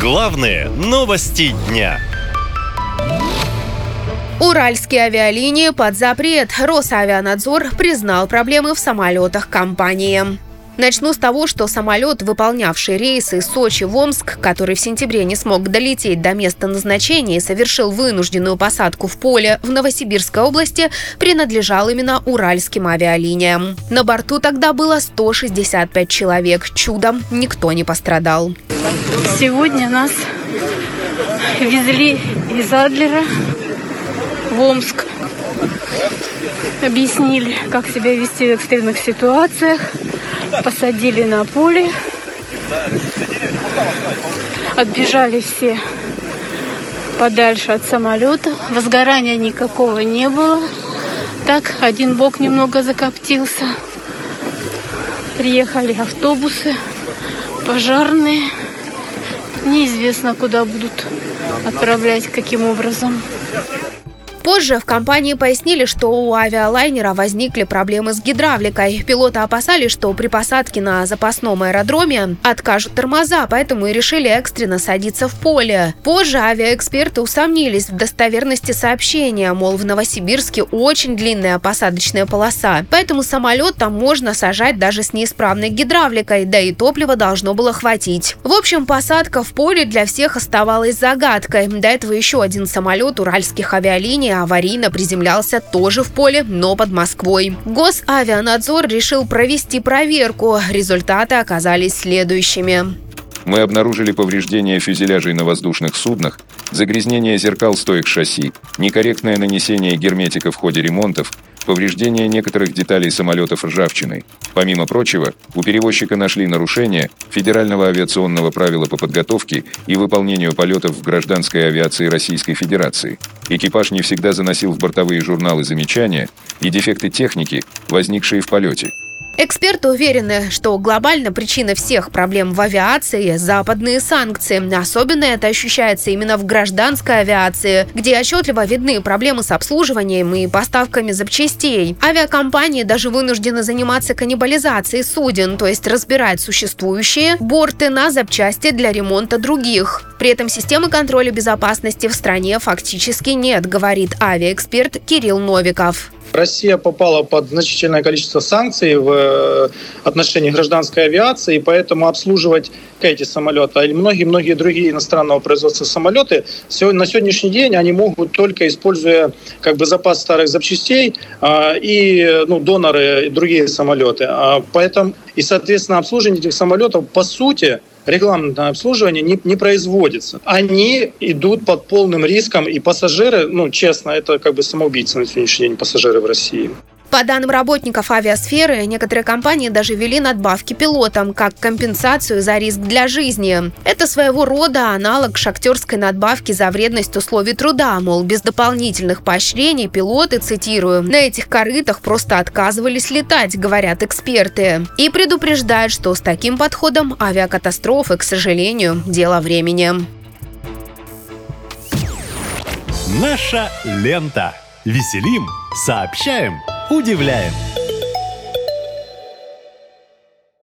Главные новости дня. Уральские авиалинии под запрет. Росавианадзор признал проблемы в самолетах компании. Начну с того, что самолет, выполнявший рейсы Сочи в Омск, который в сентябре не смог долететь до места назначения и совершил вынужденную посадку в поле в Новосибирской области, принадлежал именно уральским авиалиниям. На борту тогда было 165 человек. Чудом никто не пострадал. Сегодня нас везли из Адлера в Омск. Объяснили, как себя вести в экстренных ситуациях посадили на поле. Отбежали все подальше от самолета. Возгорания никакого не было. Так, один бок немного закоптился. Приехали автобусы, пожарные. Неизвестно, куда будут отправлять, каким образом. Позже в компании пояснили, что у авиалайнера возникли проблемы с гидравликой. Пилоты опасались, что при посадке на запасном аэродроме откажут тормоза, поэтому и решили экстренно садиться в поле. Позже авиаэксперты усомнились в достоверности сообщения, мол, в Новосибирске очень длинная посадочная полоса, поэтому самолет там можно сажать даже с неисправной гидравликой, да и топлива должно было хватить. В общем, посадка в поле для всех оставалась загадкой. До этого еще один самолет уральских авиалиний аварийно приземлялся тоже в поле, но под Москвой. Госавианадзор решил провести проверку. Результаты оказались следующими. Мы обнаружили повреждения фюзеляжей на воздушных суднах, загрязнение зеркал стоек шасси, некорректное нанесение герметика в ходе ремонтов, повреждение некоторых деталей самолетов ржавчиной. Помимо прочего, у перевозчика нашли нарушения Федерального авиационного правила по подготовке и выполнению полетов в гражданской авиации Российской Федерации. Экипаж не всегда заносил в бортовые журналы замечания и дефекты техники, возникшие в полете. Эксперты уверены, что глобально причина всех проблем в авиации – западные санкции. Особенно это ощущается именно в гражданской авиации, где отчетливо видны проблемы с обслуживанием и поставками запчастей. Авиакомпании даже вынуждены заниматься каннибализацией суден, то есть разбирать существующие борты на запчасти для ремонта других. При этом системы контроля безопасности в стране фактически нет, говорит авиаэксперт Кирилл Новиков. Россия попала под значительное количество санкций в э, отношении гражданской авиации, и поэтому обслуживать эти самолеты, а многие-многие другие иностранного производства самолеты на сегодняшний день они могут только используя как бы запас старых запчастей а, и ну, доноры и другие самолеты. А, поэтому и, соответственно, обслуживание этих самолетов по сути регламентное обслуживание не, не производится. Они идут под полным риском, и пассажиры, ну, честно, это как бы самоубийцы на сегодняшний день пассажиры в России. По данным работников авиасферы, некоторые компании даже ввели надбавки пилотам, как компенсацию за риск для жизни. Это своего рода аналог шахтерской надбавки за вредность условий труда, мол, без дополнительных поощрений пилоты, цитирую, на этих корытах просто отказывались летать, говорят эксперты. И предупреждают, что с таким подходом авиакатастрофы, к сожалению, дело времени. Наша лента. Веселим, сообщаем, удивляем.